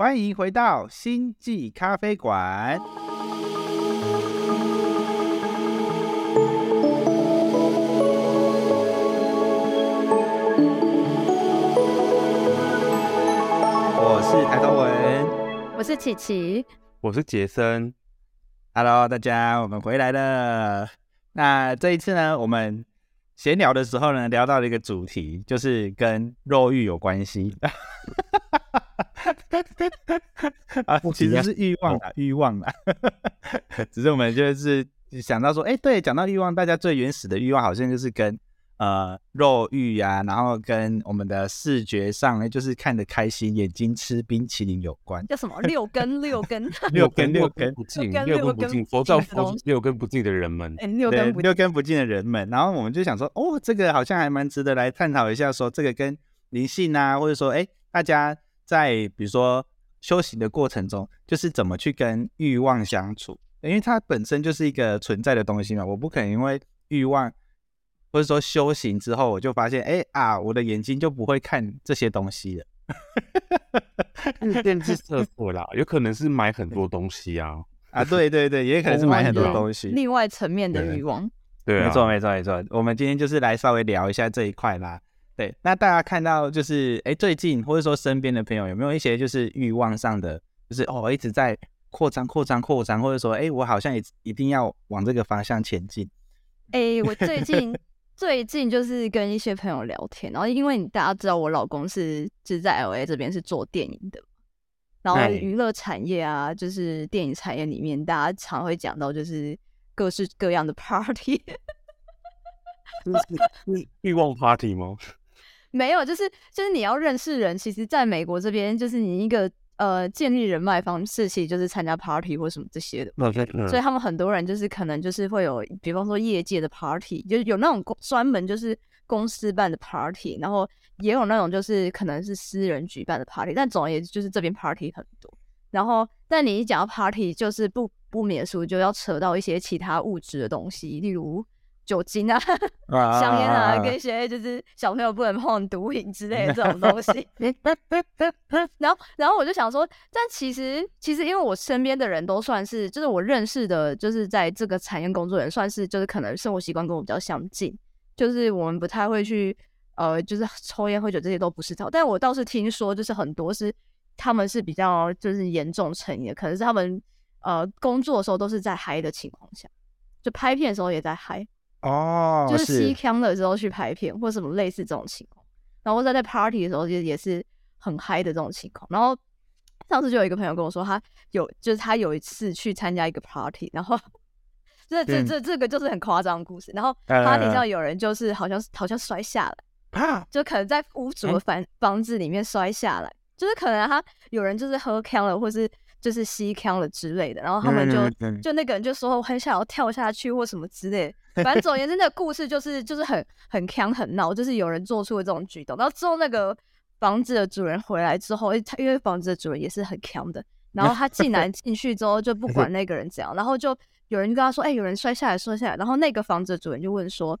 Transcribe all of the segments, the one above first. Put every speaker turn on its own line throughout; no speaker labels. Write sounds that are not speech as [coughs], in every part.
欢迎回到星际咖啡馆。我是抬头文
我是琪琪。
我是杰森
，，Hello，大家，我们回来了。那这一次呢，我们闲聊的时候呢，聊到了一个主题，就是跟肉欲有关系。啊，其实是欲望啊，欲望啊。[laughs] 只是我们就是想到说，哎、对，讲到欲望，大家最原始的欲望好像就是跟呃肉欲啊，然后跟我们的视觉上呢，就是看得开心，眼睛吃冰淇淋有关。
叫什么六根六根，
六根 [laughs] 六根
不净，
六根
不净，佛教
不净的东西
佛六根不净的人们，
哎，六根不
六根不净的人们，然后我们就想说，哦，这个好像还蛮值得来探讨一下，说这个跟灵性啊，或者说，哎，大家在比如说修行的过程中，就是怎么去跟欲望相处，因为它本身就是一个存在的东西嘛，我不可能因为欲望或者说修行之后，我就发现，哎啊，我的眼睛就不会看这些东西了。
是电视厕所 [laughs] 啦，有可能是买很多东西啊，
啊，对对对，也可能是买很多
对
东西。
另外层面的
对
欲望。
对啊，
没错，没错，没错。我们今天就是来稍微聊一下这一块啦。对，那大家看到就是，哎，最近或者说身边的朋友有没有一些就是欲望上的，就是哦一直在扩张、扩张、扩张，或者说，哎，我好像也一定要往这个方向前进。
哎，我最近最近就是跟一些朋友聊天，然后因为你大家知道我老公是就是在 L A 这边是做电影的，然后
哎
娱乐产业啊，就是电影产业里面，大家常会讲到就是各式各样的 [laughs] party。
这是是欲望 party 吗？
没有，就是就是你要认识人，其实在美国这边，就是你一个呃建立人脉方式，其实就是参加 party 或什么这些的。
那在
所以他们很多人就是可能就是会有，比方说业界的 party，就是有那种公专门就是公司办的 party，然后也有那种就是可能是私人举办的 party，但总而言之就是这边 party 很多。然后，但你一讲到 party，就是不不免俗就要扯到一些其他物质的东西，例如酒精啊、[laughs] 香烟啊，跟一些就是小朋友不能碰的毒品之类的 [laughs] 这种东西。[laughs] 然后，然后我就想说，但其实，其实因为我身边的人都算是，就是我认识的，就是在这个产业工作的人，算是就是可能生活习惯跟我比较相近，就是我们不太会去，呃，就是抽烟喝酒这些都不是套。但我倒是听说，就是很多是他们是比较就是严重成瘾的，可能是他们呃工作的时候都是在嗨的情况下，就拍片的时候也在嗨。
哦，
就是吸腔的时候去拍片，或什么类似这种情况。然后在在 party 的时候，也也是很嗨的这种情况。然后上次就有一个朋友跟我说，他有就是他有一次去参加一个 party，然后这这
嗯
这这个就是很夸张的故事。然后
呃
party 上有人就是好像好像摔下来，
啊，
就可能在屋主的
嗯
房房子里面摔下来，就是可能他有人就是喝呛了，或是就是吸腔了之类的，然后他们就、就那个人就说我很想要跳下去或什么之类的，[laughs] 反正总而言之，那个故事就是就是很很腔很闹，就是有人做出了这种举动，然后之后那个房子的主人回来之后，他因为房子的主人也是很腔的，然后他进来进去之后就不管那个人怎样，然后就有人就跟他说，哎、有人摔下来摔下来，然后那个房子的主人就问说。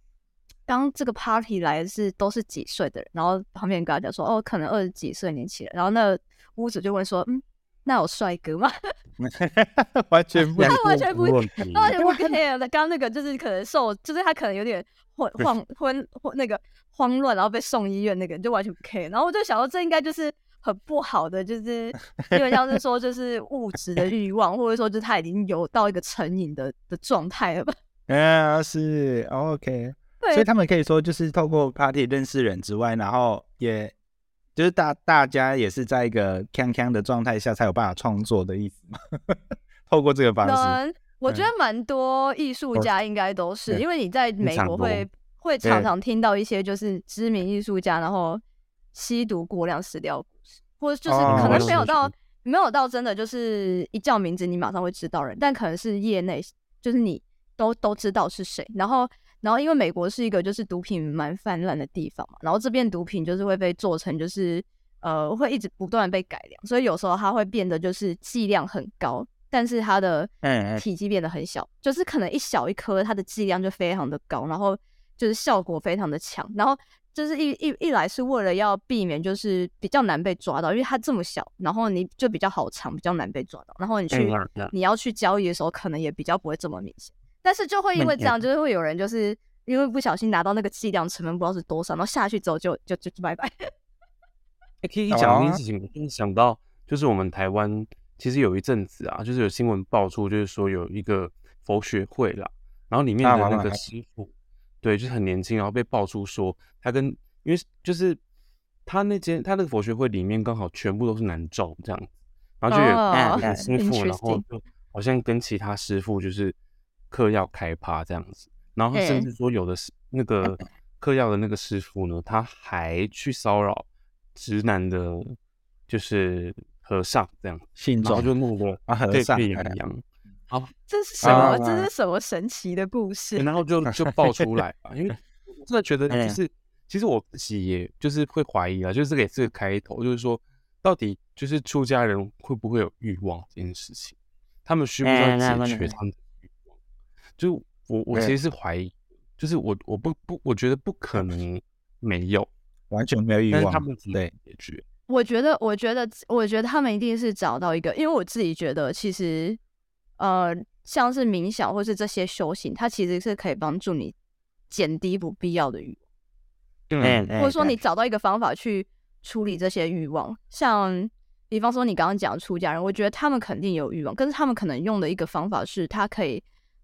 刚这个 party 来的是都是几岁的人，然后旁边人跟他讲说，哦，可能二十几岁年轻人，然后那屋主就问说，嗯，那有帅哥吗？[laughs] [laughs]
完全不
他完全不他完全不 care 的。刚刚那个就是可能受，就是他可能有点混慌昏昏那个慌乱，然后被送医院那个人就完全不 care。然后我就想说，这应该就是很不好的，就是因为像是说就是物质的欲望，或者说就是他已经有到一个成瘾的的状态了吧？[laughs]
啊，是 OK。
对
所以他们可以说就是透过 party 认识人之外，然后也就是大大家也是在一个康康的状态下才有办法创作的意思嘛。[laughs] 透过这个方式，
能，我觉得蛮多艺术家应该都是，
对
因为你在美国会会常常听到一些就是知名艺术家，然后吸毒过量死掉故事，或者就是
哦
可能没有到没有到真的就是一叫名字你马上会知道人，但可能是业内就是你都都知道是谁，然后。然后，因为美国是一个就是毒品蛮泛滥的地方嘛，然后这边毒品就是会被做成就是呃会一直不断地被改良，所以有时候它会变得就是剂量很高，但是它的
嗯嗯
体积变得很小，就是可能一小一颗，它的剂量就非常的高，然后就是效果非常的强。然后就是一一一来是为了要避免就是比较难被抓到，因为它这么小，然后你就比较好藏，比较难被抓到，然后你去你要去交易的时候，可能也比较不会这么明显。但是就会因为这样，就是会有人就是因为不小心拿到那个计量成分不知道是多少，然后下去之后就就就就拜拜。
欸可以讲一件事情，我突然想到，就是我们台湾其实有一阵子啊，就是有新闻爆出，就是说有一个佛学会啦，然后里面的那个师傅，对，就是很年轻，然后被爆出说他跟，因为就是他那间他那个佛学会里面刚好全部都是男众这样子，然后就有
哦
一个师傅，然后就好像跟其他师傅就是嗑药开趴这样子，然后甚
嗯
至说有的是那个 [coughs] 嗑药的那个师傅呢，他还去骚扰直男的，就是和尚这样，
信
然后
众
就弄得
啊和
沸
尚哎
沸扬扬，好，
这是什么？
啊
这是什么神奇的故事？
然后就 [laughs] 就爆出来吧，因为真的觉得
哎
就是，其实我自己也就是会怀疑啊，就是这个也是个开头，就是说到底就是出家人会不会有欲望这件事情，他们需不需要解决他们？就我我其实是怀疑，就是我我不不我觉得不可能没有，
完全没有欲望。
他们怎么
对，
解决？
我觉得，我觉得，我觉得他们一定是找到一个，因为我自己觉得，其实，呃，像是冥想或是这些修行，它其实是可以帮助你减低不必要的欲望，
嗯，
或者说你找到一个方法去处理这些欲望。像，比方说你刚刚讲出家人，我觉得他们肯定有欲望，但是他们可能用的一个方法是，他可以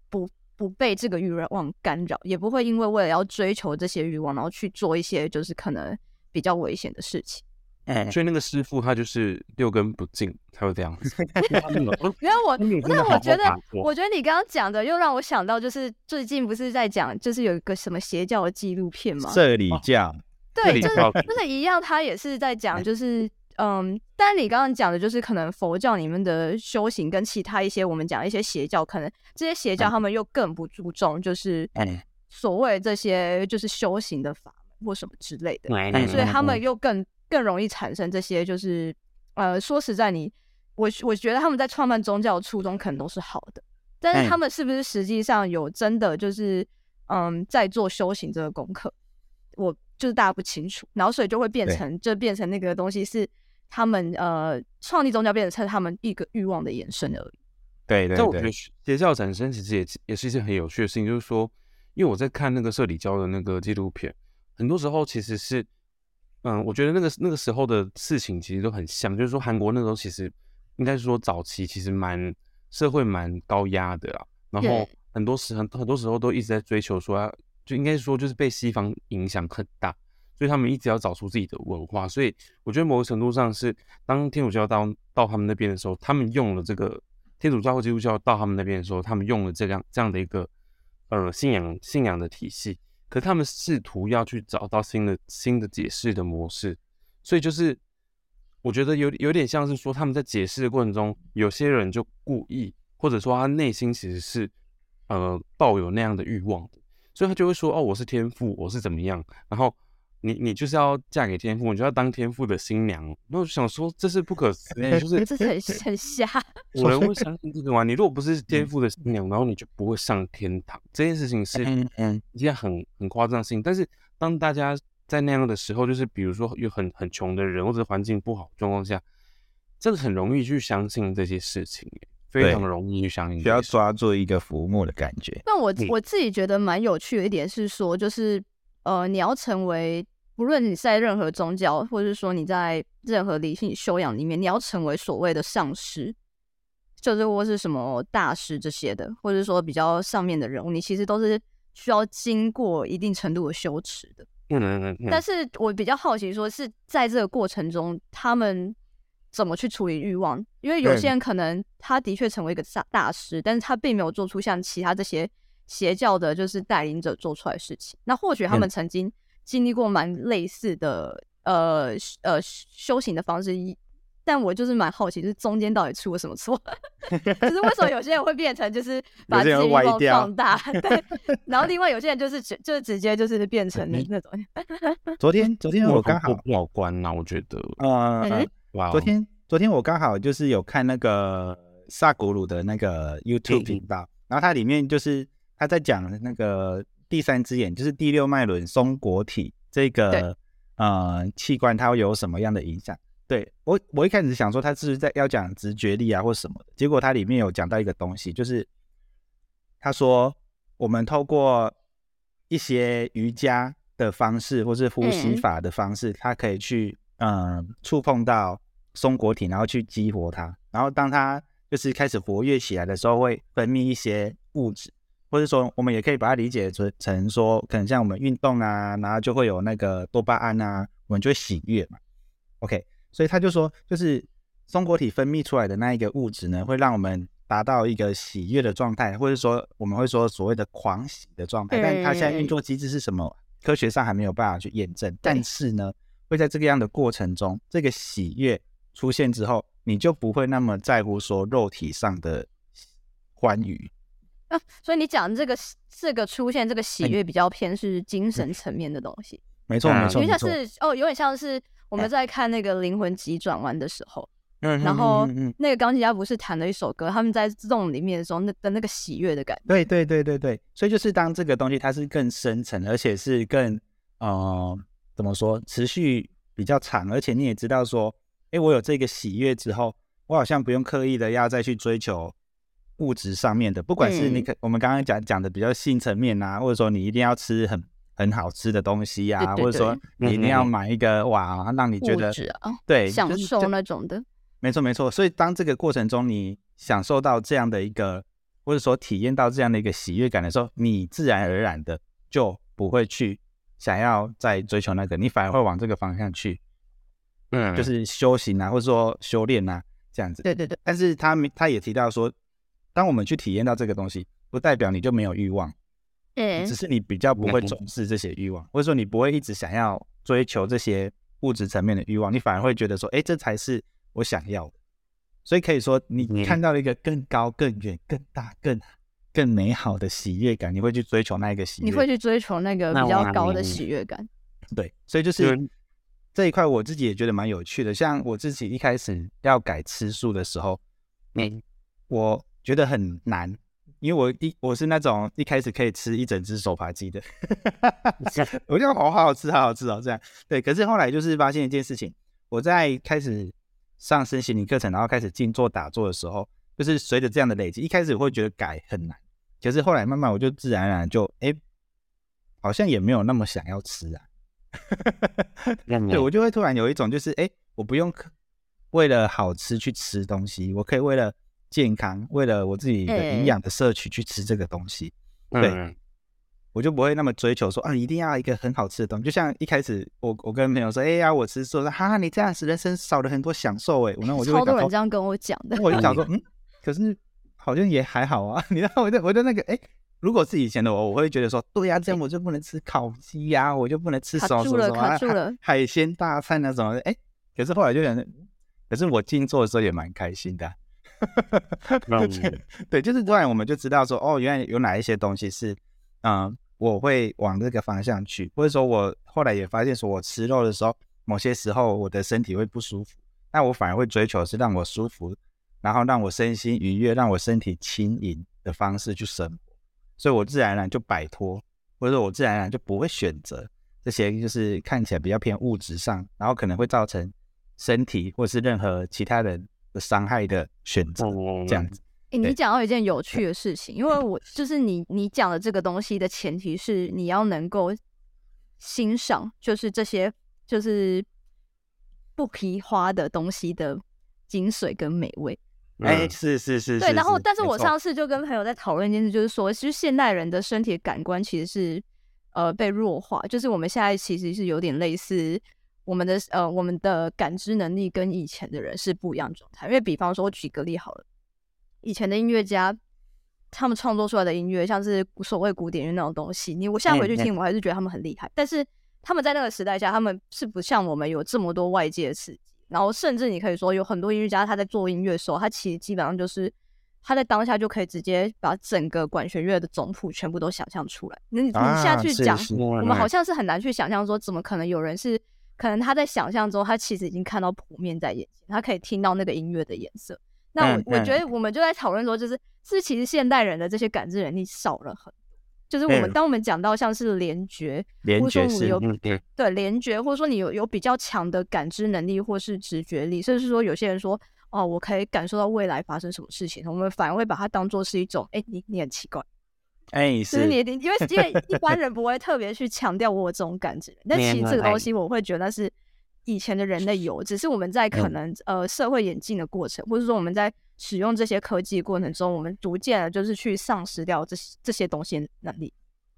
不不被这个欲望干扰，也不会因为为了要追求这些欲望，然后去做一些就是可能比较危险的事情。
所以那个师傅他就是六根不净才会这样子。[laughs] 他没有 [laughs]
我，那我觉得我觉得你刚刚讲的又让我想到，就是最近不是在讲，就是有一个什么邪教的纪录片吗？
这里教，
对，就是
教
就是一样，他也是在讲，就是嗯，但你刚刚讲的，就是可能佛教里面的修行跟其他一些我们讲一些邪教，可能这些邪教他们又更不注重，就是
哎。
所谓这些就是修行的法门或什么之类的。
嗯
所以他们又更更容易产生这些，就是呃，说实在你，我我觉得他们在创办宗教的初衷可能都是好的，但是他们是不是实际上有真的就是嗯在做修行这个功课，我就是大家不清楚，然后所以就会变成就变成那个东西是他们呃创立宗教变成他们一个欲望的延伸而已。
对对对，
但我觉得邪教产生其实也也是一件很有趣的事情，就是说，因为我在看那个社里教的那个纪录片，很多时候其实是，嗯，我觉得那个那个时候的事情其实都很像，就是说韩国那时候其实应该是说早期其实蛮社会蛮高压的啦，然后很多时很很多时候都一直在追求说啊，就应该说就是被西方影响很大，所以他们一直要找出自己的文化，所以我觉得某个程度上是，当天主教到到他们那边的时候，他们用了这个天主教或基督教到他们那边的时候，他们用了这样这样的一个呃信仰信仰的体系，可他们试图要去找到新的新的解释的模式，所以就是我觉得有有点像是说他们在解释的过程中，有些人就故意或者说他内心其实是呃抱有那样的欲望的，所以他就会说哦我是天父，我是怎么样，然后。你你就是要嫁给天父，你就要当天父的新娘。那我就想说，这是不可思议，就 [laughs] 是
这很很瞎，
我人会相信这个吗？你如果不是天父的新娘，然后你就不会上天堂。这件事情是
嗯嗯
一件很很夸张的事情。但是当大家在那样的时候，就是比如说有很很穷的人或者环境不好状况下，真的很容易去相信这些事情，非常容易去相信这些事情。
需要抓住一个浮木的感觉。
那我
嗯
我自己觉得蛮有趣的一点是说，就是呃，你要成为，不论你在任何宗教，或者是说你在任何理性修养里面，你要成为所谓的上师，就是或是什么大师这些的，或者说比较上面的人物，你其实都是需要经过一定程度的修持的。
嗯嗯嗯嗯，
但是我比较好奇，说是在这个过程中，他们怎么去处理欲望？因为有些人可能他的确成为一个大大师，但是他并没有做出像其他这些邪教的，就是带领者做出来的事情。那或许他们曾经经历过蛮类似的，呃呃修行的方式。但我就是蛮好奇，就是中间到底出了什么错？[laughs] 就是为什么有些人会变成就是 [laughs] 把自己的欲望放大，对，[laughs] 然后另外有些人就是直就是直接就是变成那种。
昨天昨天我刚好
不好关呐，我觉得，
呃，呃
哇哦，
昨天昨天我刚好就是有看那个萨古鲁的那个 YouTube
嗯
频道，然后它里面就是他在讲那个第三只眼，就是第六脉轮松果体这个呃器官它会有什么样的影响。对我，我一开始想说他是在要讲直觉力啊或什么的，结果它里面有讲到一个东西，就是他说我们透过一些瑜伽的方式或是呼吸法的方式，它可以去嗯触碰到松果体，然后去激活它，然后当它就是开始活跃起来的时候，会分泌一些物质，或者说我们也可以把它理解成成说，可能像我们运动啊，然后就会有那个多巴胺啊，我们就会喜悦嘛。OK。所以他就说，就是松果体分泌出来的那一个物质呢，会让我们达到一个喜悦的状态，或者说我们会说所谓的狂喜的状态。但它现在运作机制是什么？科学上还没有办法去验证。但是呢，会在这个样的过程中，这个喜悦出现之后，你就不会那么在乎说肉体上的欢愉。
啊，[laughs] 所以你讲这个这个出现这个喜悦比较偏是精神层面的东西。
没错，没错，
因为像是哦，有点像是。我们在看那个《灵魂急转弯》的时候，嗯然后那个钢琴家不是弹了一首歌，他们在自动里面的时候，那的那个喜悦的感觉。
对对对对对，所以就是当这个东西它是更深层，而且是更呃怎么说，持续比较长，而且你也知道说，哎，我有这个喜悦之后，我好像不用刻意的要再去追求物质上面的，不管是你可我们刚刚讲讲的比较性层面啊，或者说你一定要吃很。很好吃的东西呀，或者说你一定要买一个哇，让你觉得对
享受那种的。
没错没错，所以当这个过程中你享受到这样的一个，或者说体验到这样的一个喜悦感的时候，你自然而然的就不会去想要再追求那个，你反而会往这个方向去，嗯，就是修行啊，或者说修炼啊这样子。
对对对。
但是他他也提到说，当我们去体验到这个东西，不代表你就没有欲望。只是你比较不会重视这些欲望，或者说你不会一直想要追求这些物质层面的欲望，你反而会觉得说，哎，这才是我想要的。所以可以说，你看到了一个更高、更远、更大、更更美好的喜悦感，你会去追求那一个喜悦，
你会去追求那个比较高的喜悦感。[laughs]
对，所以就是这一块，我自己也觉得蛮有趣的。像我自己一开始要改吃素的时候，嗯，我觉得很难。因为我一我是那种一开始可以吃一整只手扒鸡的，[laughs] 我觉得好好吃，好好吃哦，这样对。可是后来就是发现一件事情，我在开始上身心灵课程，然后开始静坐打坐的时候，就是随着这样的累积，一开始会觉得改很难，可是后来慢慢我就自然而然就哎，好像也没有那么想要吃啊。[laughs] 对我就会突然有一种就是哎，我不用为了好吃去吃东西，我可以为了。健康，为了我自己的营养的摄取去吃这个东西，对，我就不会那么追求说啊，一定要一个很好吃的东西。就像一开始我我跟朋友说，哎呀，我吃素，说哈，你这样子人生少了很多享受哎。我那我就
超多人这样跟我讲的，
我就想说，嗯，可是好像也还好啊。[laughs] 你知道，我就我就那个，哎，如果是以前的我，我会觉得说，对呀，这样我就不能吃烤鸡呀，我就不能吃什么什么什么海鲜大餐那种。哎，可是后来就想，可是我静坐的时候也蛮开心的。[laughs] 对，就是突然我们就知道说，哦，原来有哪一些东西是，嗯，我会往这个方向去，或者说我后来也发现说，我吃肉的时候，某些时候我的身体会不舒服，那我反而会追求是让我舒服，然后让我身心愉悦，让我身体轻盈的方式去生活，所以我自然而然就摆脱，或者说我自然而然就不会选择这些就是看起来比较偏物质上，然后可能会造成身体或是任何其他人。伤害的选择这样子。
哎，你讲到一件有趣的事情，因为我 [laughs] 就是你，你讲的这个东西的前提是你要能够欣赏，就是这些就是不皮花的东西的精髓跟美味。
哎，是是是，
对。然后，但是我上次就跟朋友在讨论一件事，就是说，其实现代人的身体感官其实是呃被弱化，就是我们现在其实是有点类似。我们的呃，我们的感知能力跟以前的人是不一样的状态。因为比方说，我举个例好了，以前的音乐家，他们创作出来的音乐，像是所谓古典乐那种东西，你我现在回去听，我还是觉得他们很厉害。但是他们在那个时代下，他们是不像我们有这么多外界的刺激。然后，甚至你可以说，有很多音乐家他在做音乐的时候，他其实基本上就是他在当下就可以直接把整个管弦乐的总谱全部都想象出来。那你下去讲，我们好像是很难去想象说，怎么可能有人是。可能他在想象中，他其实已经看到谱面在眼前，他可以听到那个音乐的颜色。那我我觉得我们就在讨论说，就是是其实现代人的这些感知能力少了很多。就是我们
嗯
当我们讲到像是联觉，
联
或者说我有
嗯对，
对联觉，或者说你有有比较强的感知能力或是直觉力，甚至是说有些人说哦，我可以感受到未来发生什么事情，我们反而会把它当做是一种，哎，你你很奇怪，
哎，
就是
是
你你因为因为一般人不会特别去强调我有这种感觉，但其实这个东西我会觉得那是以前的人类有，只是我们在可能、呃社会演进的过程，或者说我们在使用这些科技过程中，我们逐渐的就是去丧失掉这些这些东西的能力。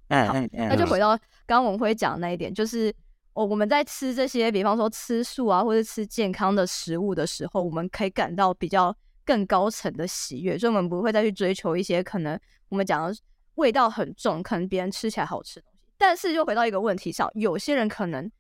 嗯嗯嗯，
那就回到刚刚文辉讲的那一点，就是哦，我们在吃这些，比方说吃素啊，或者吃健康的食物的时候，我们可以感到比较更高层的喜悦，所以我们不会再去追求一些可能我们讲的味道很重，可能别人吃起来好吃的东西。但是又回到一个问题上，有些人可能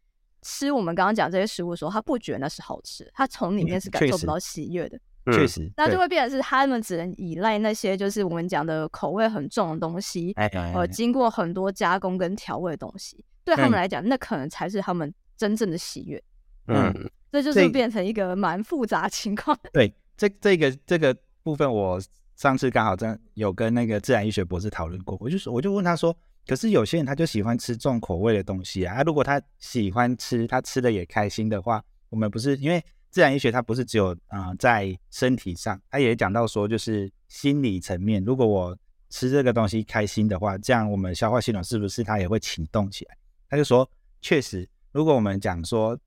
吃我们刚刚讲这些食物的时候，他不觉得那是好吃，他从里面是感受不到喜悦的。
嗯
确实，对
那就会变成是他们只能依赖那些就是我们讲的口味很重的东西，
哎哎
呃，
哎
经过很多加工跟调味的东西，对他们
嗯
来讲，那可能才是他们真正的喜悦。
嗯
这就是变成一个蛮复杂情况。
对，这这个这个部分，我上次刚好真有跟那个自然医学博士讨论过，我就说我就问他说，可是有些人他就喜欢吃重口味的东西啊，啊如果他喜欢吃，他吃的也开心的话，我们不是因为自然医学它不是只有啊、在身体上，他也讲到说就是心理层面，如果我吃这个东西开心的话，这样我们消化系统是不是它也会启动起来？他就说，确实，如果我们讲说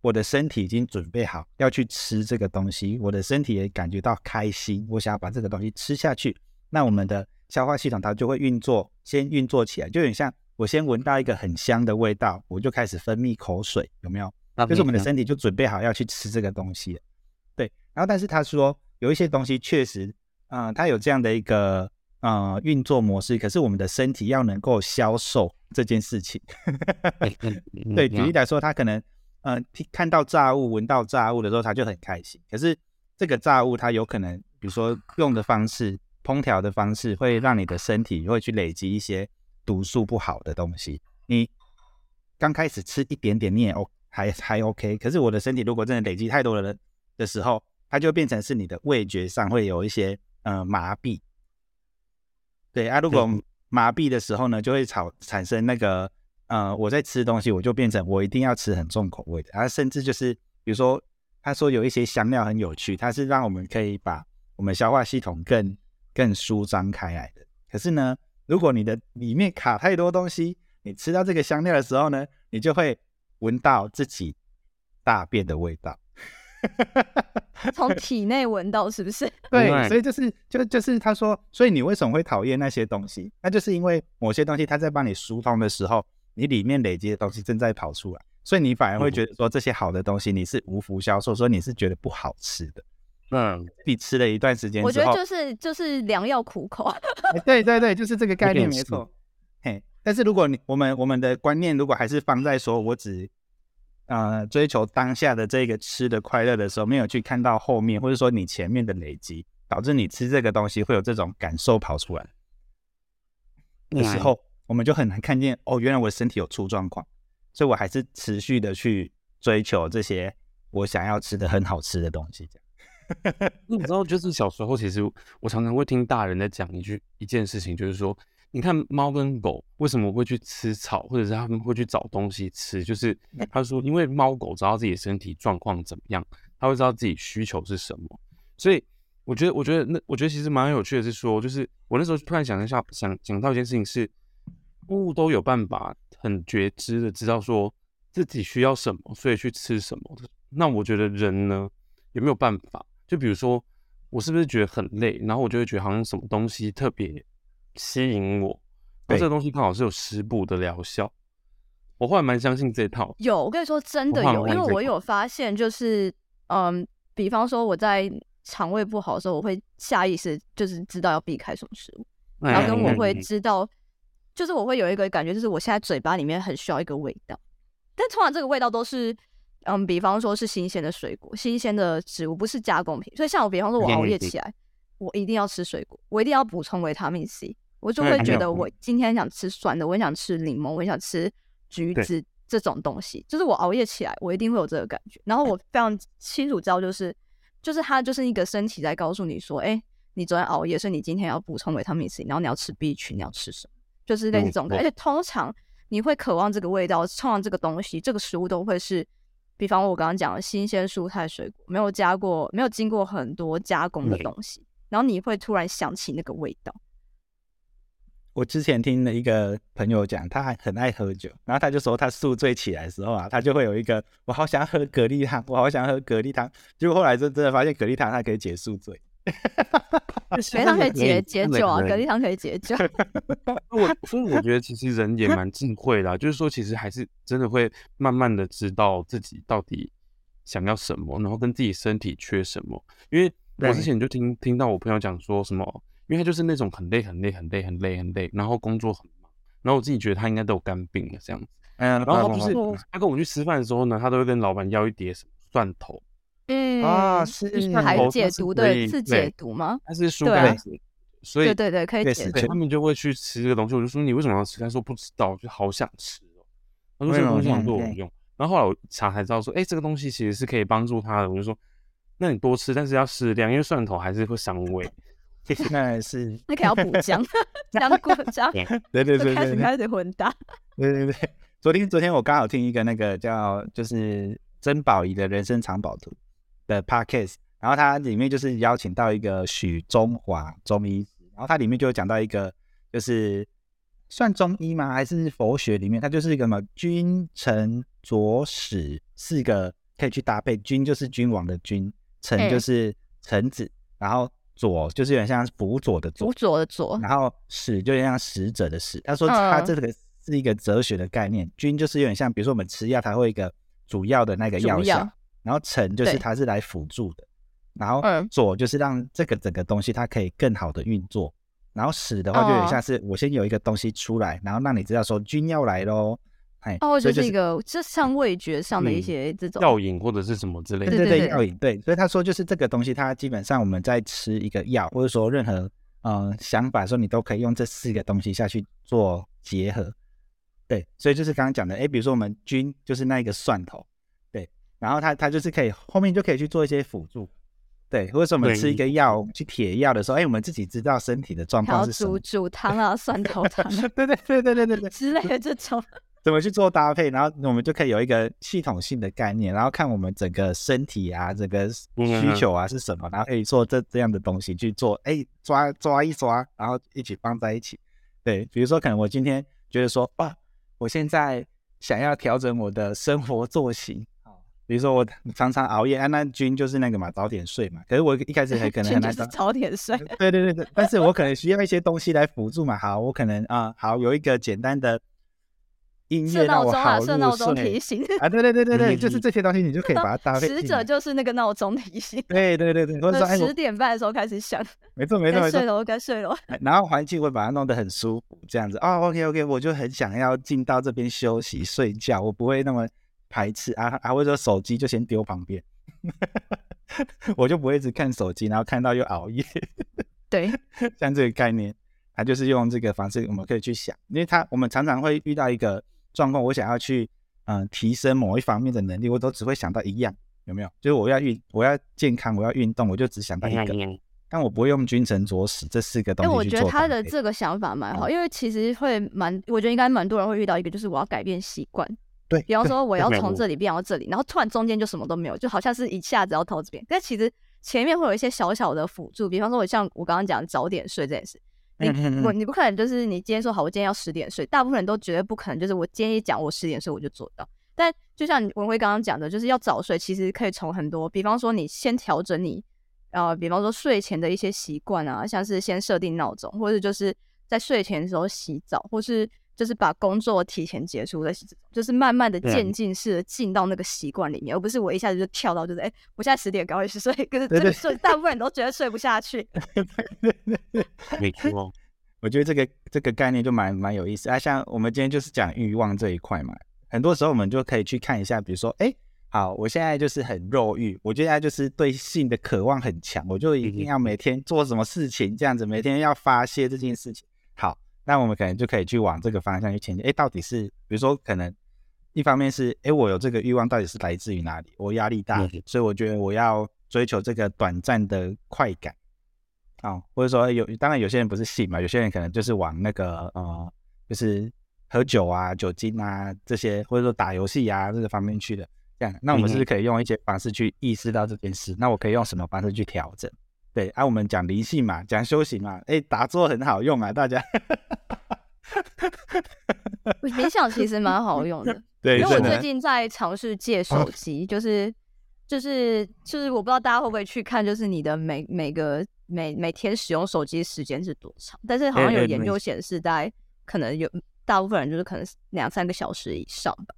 我的身体已经准备好要去吃这个东西，我的身体也感觉到开心，我想要把这个东西吃下去，那我们的消化系统它就会运作，先运作起来，就有点像我先闻到一个很香的味道，我就开始分泌口水，有没有？就是我们的身体就准备好要去吃这个东西。对，然后但是他说有一些东西确实，嗯、它有这样的一个呃运作模式，可是我们的身体要能够消受这件事情。[laughs] 对，举例来说，它可能呃听看到炸物、闻到炸物的时候，他就很开心。可是这个炸物，它有可能，比如说用的方式、烹调的方式，会让你的身体会去累积一些毒素不好的东西。你刚开始吃一点点，你也 O 还还 OK。可是我的身体如果真的累积太多的的时候，它就变成是你的味觉上会有一些呃麻痹。对啊，如果麻痹的时候呢，就会产产生那个呃，我在吃东西，我就变成我一定要吃很重口味的，然后甚至就是比如说，他说有一些香料很有趣，它是让我们可以把我们消化系统更更舒张开来的。可是呢，如果你的里面卡太多东西，你吃到这个香料的时候呢，你就会闻到自己大便的味道。[laughs]
从体内闻到是不是？
对，
对
所以就是就就是他说，所以你为什么会讨厌那些东西？那就是因为某些东西它在帮你疏通的时候，你里面累积的东西正在跑出来，所以你反而会觉得说这些好的东西你是无福消受，所以你是觉得不好吃的。
嗯，
你吃了一段时间
我
之后，
觉得就是就是良药苦口，
哎对对对，就是这个概念没错。嘿，但是如果你我们我们的观念如果还是放在说我只呃追求当下的这个吃的快乐的时候，没有去看到后面或者说你前面的累积，导致你吃这个东西会有这种感受跑出来的时候，我们就很难看见哦，原来我的身体有出状况，所以我还是持续的去追求这些我想要吃的很好吃的东西，这样。
你知道，就是小时候，其实我常常会听大人在讲一句一件事情，就是说，你看猫跟狗为什么会去吃草，或者是他们会去找东西吃，就是他说，因为猫狗知道自己的身体状况怎么样，他会知道自己需求是什么，所以我觉得，我觉得那我觉得其实蛮有趣的是说，就是我那时候突然想一下，想讲到一件事情是，动物都有办法很觉知的知道说自己需要什么，所以去吃什么。那我觉得人呢，有没有办法？就比如说，我是不是觉得很累，然后我就会觉得好像什么东西特别吸引我，
那
这个东西刚好是有食补的疗效。我后来蛮相信这套，
有，我跟你说真的有，因为我有发现，就是嗯，比方说我在肠胃不好的时候，我会下意识就是知道要避开什么食物，然后跟我会
嗯
知道，就是我会有一个感觉，就是我现在嘴巴里面很需要一个味道，但通常这个味道都是。嗯，比方说是新鲜的水果、新鲜的植物，不是加工品。所以像我，比方说我熬夜起来，我一定要吃水果，我一定要补充维他命 C，我就会
嗯
觉得我今天想吃酸的，我很想吃柠檬，我很想吃橘子这种东西。就是我熬夜起来，我一定会有这个感觉。然后我非常清楚知道，就是就是它就是一个身体在告诉你说，哎、你昨天熬夜，所以你今天要补充维他命 C，然后你要吃 B 群，你要吃什么？就是类似这种感觉。而且通常你会渴望这个味道，通常这个东西，这个食物都会是，比方我刚刚讲的新鲜蔬菜水果，没有加过，没有经过很多加工的
对
东西，然后你会突然想起那个味道。
我之前听了一个朋友讲，他还很爱喝酒，然后他就说他宿醉起来的时候啊，他就会有一个我好想喝蛤蜊汤，我好想喝蛤蜊汤。结果后来就真的发现蛤蜊汤它可以解宿醉。[laughs]
蛤蜊汤可以解解酒啊，蛤蜊汤可以解酒。[laughs] [laughs]
我所以我觉得其实人也蛮智慧的啊、就是说其实还是真的会慢慢的知道自己到底想要什么，然后跟自己身体缺什么。因为我之
对
前就听听到我朋友讲说什么，因为他就是那种很累很累很累很累很累，然后工作很忙，然后我自己觉得他应该都有肝病了这样子。
嗯，
然后他不是
哦
他跟我们去吃饭的时候呢，他都会跟老板要一碟蒜头，
嗯
啊，是
排
蒜头它是
解毒对，是解毒吗？
它是疏
对啊
肝子，所以
对对对，可以解毒
他。们就会去吃这个东西。我就说你为什么要吃？他说不知道，就好想吃哦。他说这个东西好像对我有用。然后后来我查才知道说，哎，这个东西其实是可以帮助他的。我就说，那你多吃，但是要适量，因为蒜头还是会伤胃。[laughs]
那是 [laughs]
那可要补姜，[laughs] 姜过姜，
对对
就
对对对
开始开始混搭。
对对对。昨天昨天我刚好听一个那个叫就是曾宝仪的人生藏宝图的 podcast，然后它里面就是邀请到一个许中华中医师，然后它里面就有讲到一个就是算中医吗？还是佛学里面，它就是一个什么君臣佐使四个可以去搭配，君就是君王的君，臣
嗯
就是臣子，然后佐就是有点像辅佐的佐
辅，佐的佐，
然后使就有点像使者的使。他说他
嗯
这个是一个哲学的概念，君就是有点像，比如说我们吃药，它会一个主要的那个药效
要，
然后臣就是它是来辅助的，然后
嗯
佐就是让这个整个东西它可以更好的运作，然后使的话就有像是我先有一个东西出来，然后让你知道说君要来喽，哎，
哦，
所以
就是一个这像味觉上的一
嗯
些这种
药引或者是什么之类的。
对对药引对，所以他说就是这个东西，它基本上我们在吃一个药，或者说任何呃想法的时候，你都可以用这四个东西下去做结合。对，所以就是刚刚讲的，哎，比如说我们菌就是那一个蒜头，对，然后它它就是可以后面就可以去做一些辅助，对，或者说我们吃一个药去铁药的时候，哎，我们自己知道身体的状况是什么
煮，煮汤啊、[laughs] 蒜头汤啊
对对对对对对对，
之类的这种。[laughs]
怎么去做搭配，然后我们就可以有一个系统性的概念，然后看我们整个身体啊，整个需求啊是什么，然后可以做这这样的东西去做，哎，抓抓一抓，然后一起放在一起。对，比如说可能我今天觉得说，哇，我现在想要调整我的生活作息，比如说我常常熬夜，安，那君就是那个嘛，早点睡嘛。可是我一开始还可能 [laughs] 很难早
早点睡。
对对对对，[laughs] 但是我可能需要一些东西来辅助嘛。好，我可能啊、好有一个简单的音乐让
闹钟啊，
我好入
设闹钟
睡
提醒。
啊，对对对对对，
嗯
就是这些东西，你就可以把它搭配
使者。就是那个闹钟提醒，
对对对对，或者说哎，我
十点半的时候开始响，
没错没错没错，
该睡了，该睡了。
哎然后环境会把它弄得很舒服，这样子哦，OK OK，我就很想要进到这边休息睡觉，我不会那么排斥啊啊，或者说手机就先丢旁边，[laughs] 我就不会一直看手机，然后看到又熬夜。
对，[laughs]
像这个概念，它就是用这个方式，我们可以去想，因为它我们常常会遇到一个状况，我想要去嗯、呃提升某一方面的能力，我都只会想到一样，有没有？就是我要运，我要健康，我要运动，我就只想到一个，但我不会用君臣佐使这四个东西
哎，
西
我觉得。他的这个想法蛮好，
嗯
因为其实会蛮，我觉得应该蛮多人会遇到一个，就是我要改变习惯。
对，
比方说我要从这里变到这里，然后突然中间就什么都没有，就好像是一下子要到这边，但其实前面会有一些小小的辅助，比方说我像我刚刚讲早点睡这件事，你
嗯嗯嗯
我你不可能就是你今天说好，我今天要十点睡，大部分人都绝对不可能，就是我今天一讲我十点睡我就做到。但就像文辉刚刚讲的，就是要早睡，其实可以从很多，比方说你先调整你，呃，比方说睡前的一些习惯啊，像是先设定闹钟，或者就是在睡前的时候洗澡，或是就是把工作提前结束的，就是慢慢的渐进式的进到那个习惯里面，而不是我一下子就跳到就是哎、我现在十点赶快去睡，可是这
对对
个睡大部分人都觉得睡不下去。[laughs] [laughs]
没错，[laughs]
我觉得这个这个概念就蛮蛮有意思啊。像我们今天就是讲欲望这一块嘛，很多时候我们就可以去看一下，比如说，哎，好，我现在就是很肉欲，我现在就是对性的渴望很强，我就一定要每天做什么事情，这样子每天要发泄这件事情。好，那我们可能就可以去往这个方向去前进。哎，到底是比如说可能一方面是，哎，我有这个欲望到底是来自于哪里？我压力大
嗯，
所以我觉得我要追求这个短暂的快感。啊、或者说有，当然有些人不是性嘛，有些人可能就是往那个呃就是喝酒啊、酒精啊这些，或者说打游戏啊这个方面去的。这样，那我们是不是可以用一些方式去意识到这件事？那我可以用什么方式去调整？对，啊，我们讲灵性嘛，讲修行嘛，哎，打坐很好用啊，大家。[laughs]
我冥想其实蛮好用的，[laughs]
对，
因为我最近在尝试借手机，就是就是就是我不知道大家会不会去看，就是你的每每个每每天使用手机时间是多长，但是好像有研究显示，大概可能有大部分人就是可能两三个小时以上吧。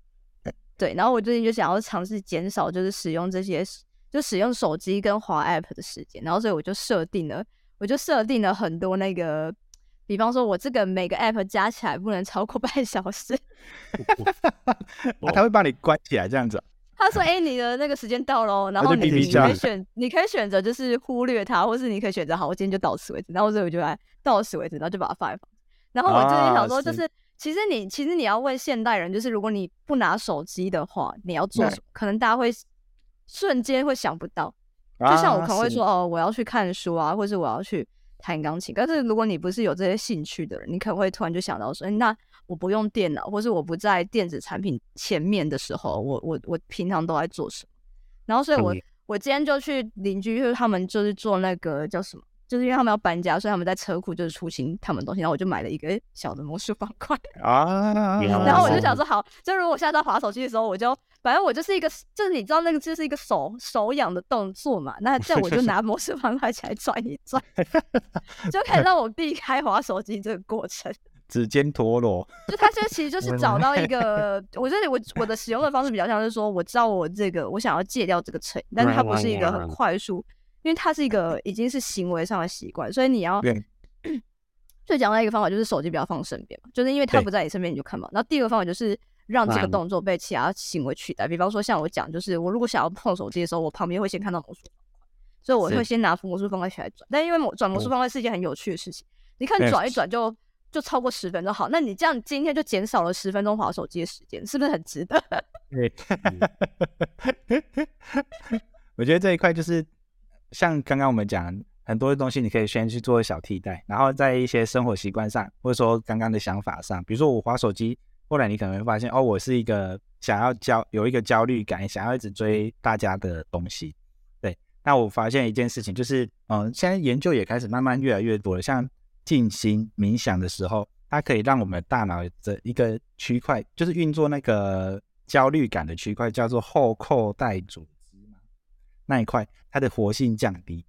对，然后我最近就想要尝试减少，就是使用这些，就使用手机跟滑 app 的时间，然后所以我就设定了，我就设定了很多那个，比方说我这个每个 app 加起来不能超过半小时，[laughs]
啊，他会帮你关起来这样子。
他说：“哎，你的那个时间到喽，然后你你可以选，你可以选择就是忽略它，或是你可以选择好，我今天就到此为止，然后所以我就来到此为止，然后就把它放一放然后我最近想说就是。其实你其实你要问现代人，就是如果你不拿手机的话，你要做什么？可能大家会瞬间会想不到。就像我可能会说哦，我要去看书啊，或者我要去弹钢琴。但是如果你不是有这些兴趣的人，你可能会突然就想到说，那我不用电脑，或是我不在电子产品前面的时候，我我我平常都在做什么？然后所以我我今天就去邻居，就是他们就是做那个叫什么？就是因为他们要搬家，所以他们在车库就是出行他们东西，然后我就买了一个小的魔术方块啊，然后我就想说好，就如果我现在在滑手机的时候，我就反正我就是一个，就是你知道那个就是一个手手痒的动作嘛，那这样我就拿魔术方块起来转一转，[laughs] 就可以让我避开滑手机这个过程。[laughs]
指尖陀螺，
就它这其实就是找到一个，我觉得我我的使用的方式比较像是说，我知道我这个我想要戒掉这个成瘾，但是它不是一个很快速。因为它是一个已经是行为上的习惯，所以你要 [clears throat] 最讲的一个方法就是手机不要放身边嘛，就是因为它不在你身边你就看嘛。然后第二个方法就是让这个动作被其他行为取代，比方说像我讲，就是我如果想要碰手机的时候，我旁边会先看到魔术方块，所以我会先拿魔术方块起来转。但因为转魔术方块是一件很有趣的事情，你看转一转就就超过十分钟，好，那你这样今天就减少了十分钟划手机的时间，是不是很值得？[laughs]
对，我觉得这一块就是。像刚刚我们讲很多的东西，你可以先去做小替代，然后在一些生活习惯上，或者说刚刚的想法上，比如说我滑手机，后来你可能会发现，哦，我是一个想要焦有一个焦虑感，想要一直追大家的东西。对，那我发现一件事情，就是嗯，现在研究也开始慢慢越来越多了，像静心冥想的时候，它可以让我们大脑的一个区块，就是运作那个焦虑感的区块，叫做后扣带组织嘛。那一块它的活性降低，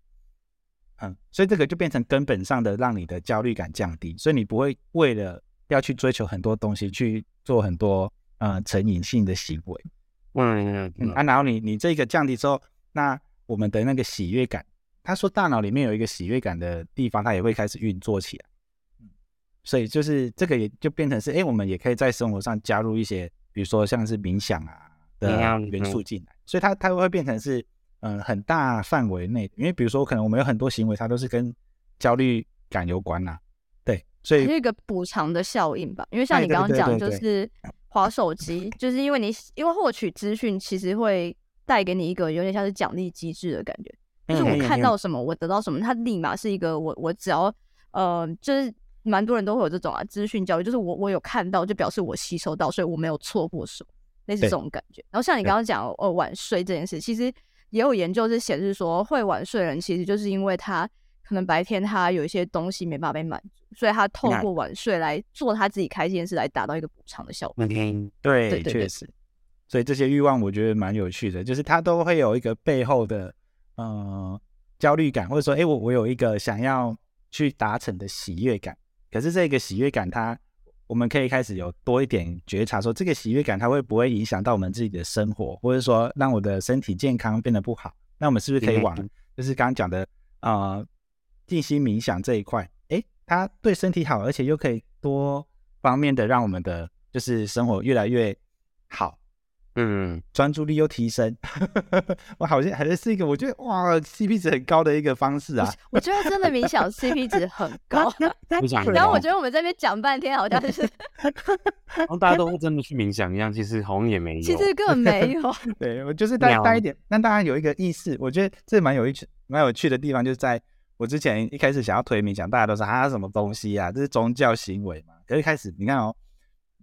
嗯，所以这个就变成根本上的让你的焦虑感降低，所以你不会为了要去追求很多东西去做很多呃成瘾性的行为，嗯嗯啊，然后你你这个降低之后，那我们的那个喜悦感，他说大脑里面有一个喜悦感的地方，它也会开始运作起来，所以就是这个也就变成是，哎，我们也可以在生活上加入一些，比如说像是冥想啊的元素进来，所以它它会变成是。嗯，很大范围内，因为比如说，可能我们有很多行为，它都是跟焦虑感有关呐。对，所以
是一个补偿的效应吧。因为像你刚刚讲，就是划手机，就是因为你因为获取资讯，其实会带给你一个有点像是奖励机制的感觉。就是我看到什么，我得到什么，它立马是一个我我只要呃，就是蛮多人都会有这种啊，资讯教育，就是我我有看到，就表示我吸收到，所以我没有错过什么，类似这种感觉。然后像你刚刚讲呃晚睡这件事，其实。也有研究是显示说，会晚睡人其实就是因为他可能白天他有一些东西没办法被满足，所以他透过晚睡来做他自己开心的事，来达到一个补偿的效果。
对，确实。所以这些欲望我觉得蛮有趣的，就是他都会有一个背后的呃焦虑感，或者说，哎，我我有一个想要去达成的喜悦感，可是这个喜悦感它。我们可以开始有多一点觉察，说这个喜悦感它会不会影响到我们自己的生活，或者说让我的身体健康变得不好？那我们是不是可以往就是刚刚讲的啊，静心冥想这一块？诶，它对身体好，而且又可以多方面的让我们的就是生活越来越好。嗯，专注力又提升，[laughs] 我好像还是是一个我觉得哇，CP 值很高的一个方式啊。
我觉得真的冥想 CP 值很高。[laughs] 然后我觉得我们这边讲半天，好像是，
像大家都会真的去冥想一样，其实好像也没有。[laughs]
其实根本没有。
对，我就是带带一点，让大家有一个意识。我觉得这蛮有意趣、蛮有趣的地方，就是在我之前一开始想要推冥想，大家都说啊什么东西啊，这是宗教行为嘛。可是开始你看哦，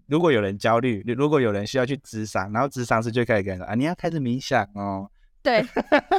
如果有人焦虑，如果有人需要去咨商，然后咨商师就开始跟人说啊，你要开始冥想哦。
对，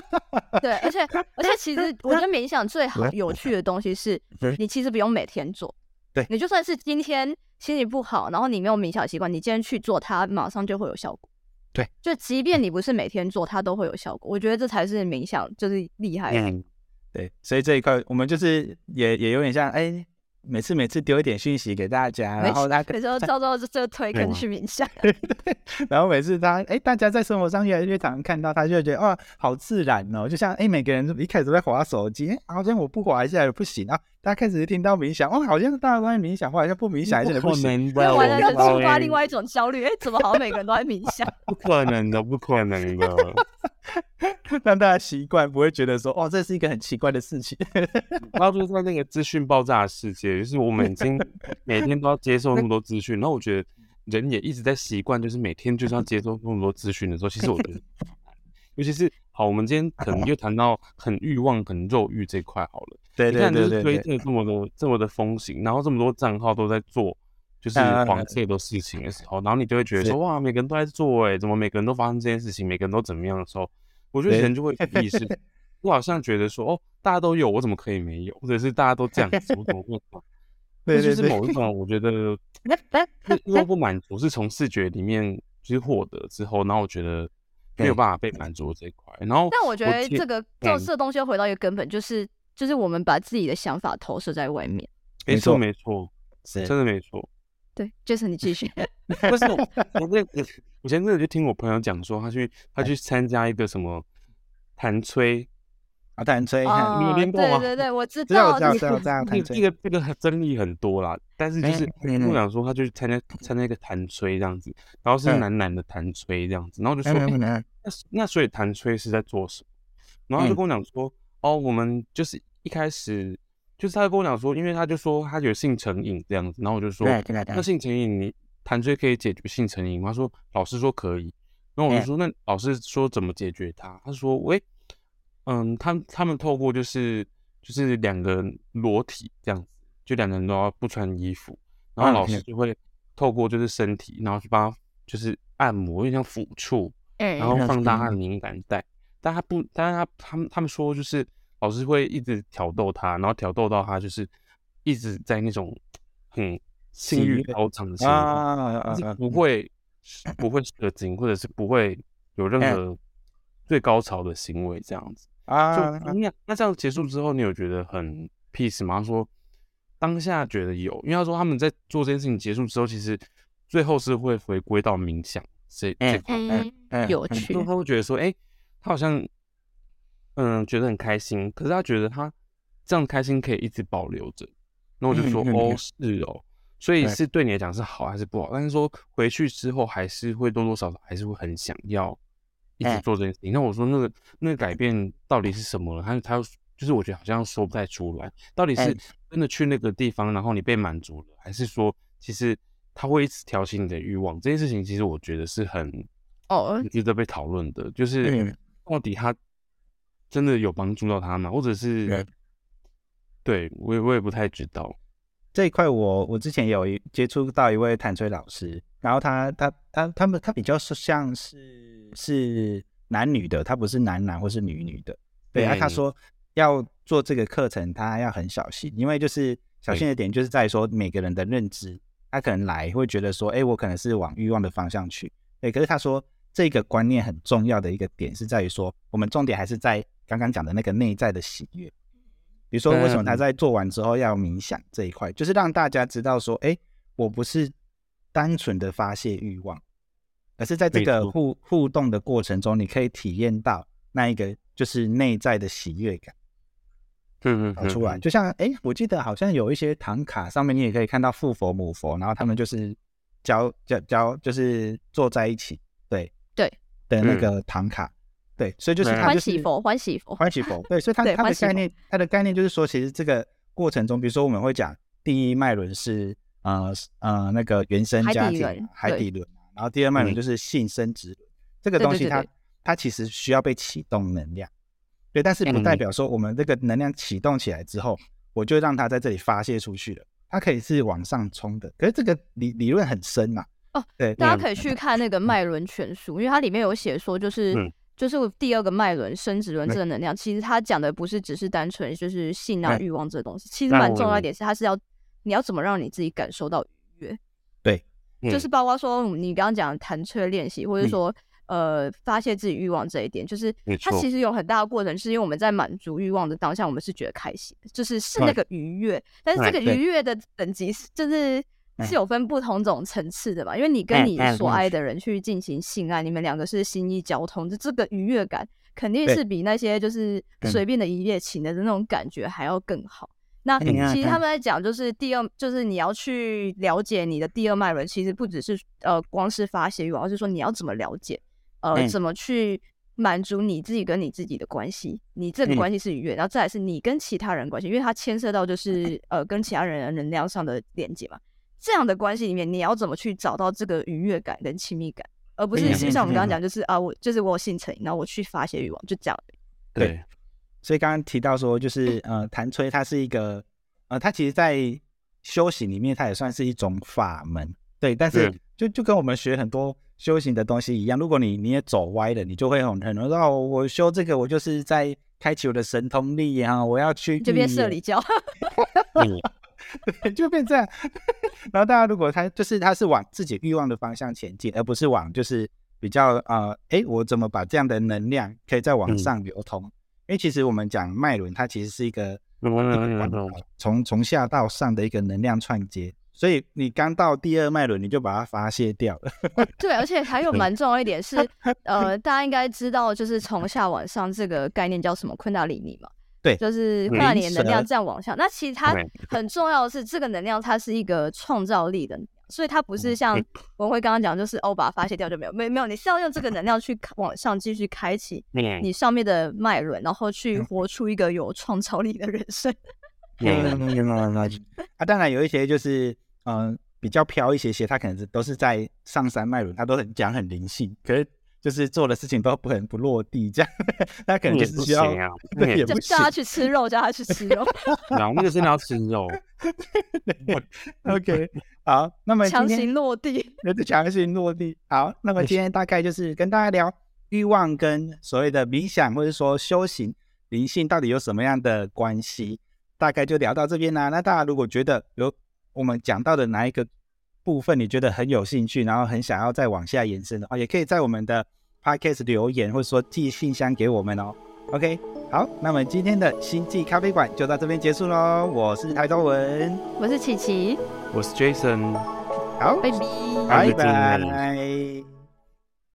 [laughs] 对，而且而且其实我觉得冥想最好有趣的东西是，[laughs] 你其实不用每天做，
对
你就算是今天心情不好，然后你没有冥想习惯，你今天去做它，马上就会有效果。
对，
就即便你不是每天做，它都会有效果。我觉得这才是冥想就是厉害。
嗯，
对，所以这一块我们就是也也有点像哎。每次每次丢一点讯息给大家，然后他
有时候照照这推跟去冥想，[laughs]
对对。然后每次他哎，大家在生活上越来越常看到他，就觉得哇，好自然哦。就像哎，每个人一开始都在划手机，好像我不划一下也不行啊。大家开始听到冥想，哦，好像大家都在冥想，好像不冥想也不行。
完了，触发另外一种焦虑，哎，怎么好像每个人都在冥想？
不可能的，不可能的。[laughs]
让大家习惯，不会觉得说，哦，这是一个很奇怪的事情。
然后就是在那个资讯爆炸的世界，就是我们已经 [laughs] 每天都要接受那么多资讯，然后我觉得人也一直在习惯，就是每天就是要接受那么多资讯的时候，其实我觉得，[laughs] 尤其是好，我们今天可能又谈到很欲望、很肉欲这块好了。
对对对对。
推特这么多、这么的风行，然后这么多账号都在做，就是黄色的事情的时候，然后你就会觉得说，哇，每个人都在做，哎，怎么每个人都发生这件事情，每个人都怎么样的时候。我觉得人就会意识，[laughs] 我好像觉得说，哦，大家都有，我怎么可以没有？或者是大家都这样子，我怎么会？[laughs]
这
就是某一种，我觉得，因为不满足是从视觉里面去获得之后，然后我觉得没有办法被满足这一块。然后，
但我觉得这个做这东西要回到一个根本，就是就是我们把自己的想法投射在外面。
没错，没错，真的没错。
对，，Jason，你继续。[laughs]
不是我，我那我前阵子就听我朋友讲说，他去他去参加一个什么弹吹
啊，弹吹，
你有听过吗？
对对对，我知
道，知道，知道，这样
弹 [laughs] 吹。这个这个争议很多啦，但是就是跟我讲说，他就参加参加一个弹吹这样子，然后是男男的弹吹这样子，然后就说，那那所以弹吹是在做什么？然后他就跟我讲说，哦，我们就是一开始就是他跟我讲说，因为他就说他有性成瘾这样子，然后我就说，那性成瘾你。弹吹可以解决性成瘾吗？他说老师说可以，那我就说那老师说怎么解决他？他说喂，嗯，他他们透过就是就是两个人裸体这样子，就两个人都要不穿衣服，然后老师就会透过就是身体，然后去帮他就是按摩，有点像抚触，然后放大他的敏感带，但他不，但是他他们他们说就是老师会一直挑逗他，然后挑逗到他就是一直在那种很。性欲高涨的情况，是不会不会射精，或者是不会有任何最高潮的行为这样子啊。那那这样结束之后，你有觉得很 peace 吗？他说当下觉得有，因为他说他们在做这件事情结束之后，其实最后是会回归到冥想这这块，
有趣。
他会觉得说，哎，他好像嗯觉得很开心，可是他觉得他这样开心可以一直保留着。那我就说，哦，是哦。所以是对你来讲是好还是不好？但是说回去之后还是会多多少少还是会很想要一直做这件事情。那我说那个那个改变到底是什么了？他他就是我觉得好像说不太出来，到底是真的去那个地方，然后你被满足了，还是说其实他会一直挑起你的欲望？这件事情其实我觉得是很
哦
值得被讨论的，就是到底他真的有帮助到他吗？或者是对我也我也不太知道。
这一块我我之前有一接触到一位弹吹老师，然后他他他他们他比较是像是是男女的，他不是男男或是女女的。对啊，他说要做这个课程，他要很小心，因为就是小心的点就是在说每个人的认知，他可能来会觉得说，哎，我可能是往欲望的方向去。对，可是他说这个观念很重要的一个点是在于说，我们重点还是在刚刚讲的那个内在的喜悦。比如说，为什么他在做完之后要冥想这一块，就是让大家知道说，哎，我不是单纯的发泄欲望，而是在这个互互动的过程中，你可以体验到那一个就是内在的喜悦感，
嗯嗯，
跑出来。就像，哎，我记得好像有一些唐卡上面，你也可以看到父佛母佛，然后他们就是交交交，就是坐在一起，对
对
的那个唐卡。对，所以就是
欢喜佛，欢喜佛，
欢喜佛。[laughs] 对，所以它它的概念，它的概念就是说，其实这个过程中，比如说我们会讲第一脉轮是呃呃那个原生家庭海底轮，然后第二脉轮就是性生殖轮，这个东西它它其实需要被启动能量。对，但是不
嗯。
代表说我们这个能量启动起来之后，我就让它在这里发泄出去了。它可以是往上冲的，可是这个理理论很深嘛、
哦，
对，
大家可以去看那个脉轮全书，因为它里面有写说，就是、
嗯
就是第二个脉轮生殖轮这个能量，其实它讲的不是只是单纯就是性啊欲望这东西，其实蛮重要一点是它是要你要怎么让你自己感受到愉悦，
嗯
就是包括说你刚刚讲的弹吹练习，或者
嗯。
说、呃发泄自己欲望这一点，就是它其实有很大的过程，是因为我们在满足欲望的当下，我们是觉得开心，就是是那个愉悦，但是这个愉悦的等级是就是。
嗯
是有分不同种层次的嘛？因为你跟你所爱的人去进行性爱，你们两个是心意交通，就这个愉悦感肯定是比那些就是
嗯
随便的一夜情的那种感觉还要更好。那
嗯
其实他们在讲，就是第二，就是你要去了解你的第二脉轮，其实不只是呃光是发泄欲望，而是说你要怎么了解，呃，
嗯
怎么去满足你自己跟你自己的关系，你这个
嗯
关系是愉悦，然后再来是你跟其他人关系，因为它牵涉到就是呃跟其他人能量上的连接嘛。这样的关系里面，你要怎么去找到这个愉悦感跟亲密感，而不是
就
像我们刚刚
嗯
讲，就是啊，我就是我有性成瘾，然后我去发泄欲望，就这样。
对，
所以刚刚提到说，就是呃，弹吹它是一个呃，它其实在修行里面，它也算是一种法门，对。但是
嗯
就就跟我们学很多修行的东西一样，如果你你也走歪了，你就会很很多说哦，我修这个，我就是在开启我的神通力啊，我要去
就变
预言
社里教，[laughs]
嗯
对，[laughs] 就变这样。[laughs] 然后大家如果他就是他是往自己欲望的方向前进，而不是往就是比较呃，哎，我怎么把这样的能量可以再往
嗯
上流通？因为其实我们讲脉轮，它其实是一个从从下到上的一个能量串接。所以你刚到第二脉轮，你就把它发泄掉了。
对，而且还有蛮重要一点是，[laughs] 呃，大家应该知道，就是从下往上这个概念叫什么昆达里尼嘛？
对
就是昆达里尼的能量这样往上。那其实它很重要的是，这个能量它是一个创造力的能量，所以它不是像
嗯
文辉刚刚讲，就是哦把它发泄掉就没有，没没有，你是要用这个能量去往上继续开启 [laughs]
嗯
你上面的脉轮，然后去
嗯
活出一个有创造力的人生。[laughs]
嗯
啊，当然有一些就是嗯、呃比较飘一些些，他可能是都是在上山脉轮，他都很讲很灵性，可是就是做的事情都不很不落地，这样，[laughs] 那可能就是需要
行啊，
对也不
叫叫他去吃肉，叫他去吃肉，[laughs]
然后那个真的要吃肉，[laughs]
OK，好，那么
强行落地。
那就强行落地。好，那么今天大概就是跟大家聊欲望跟所谓的冥想或者说修行灵性到底有什么样的关系，大概就聊到这边啦。那大家如果觉得有我们讲到的哪一个部分你觉得很有兴趣，然后很想要再往下延伸的话，也可以在我们的 podcast 留言或者说寄信箱给我们哦。OK，好，那么今天的星际咖啡馆就到这边结束喽。我是台中文，
我是琪琪，
我是 Jason。
好，
拜拜。
拜
拜拜
拜。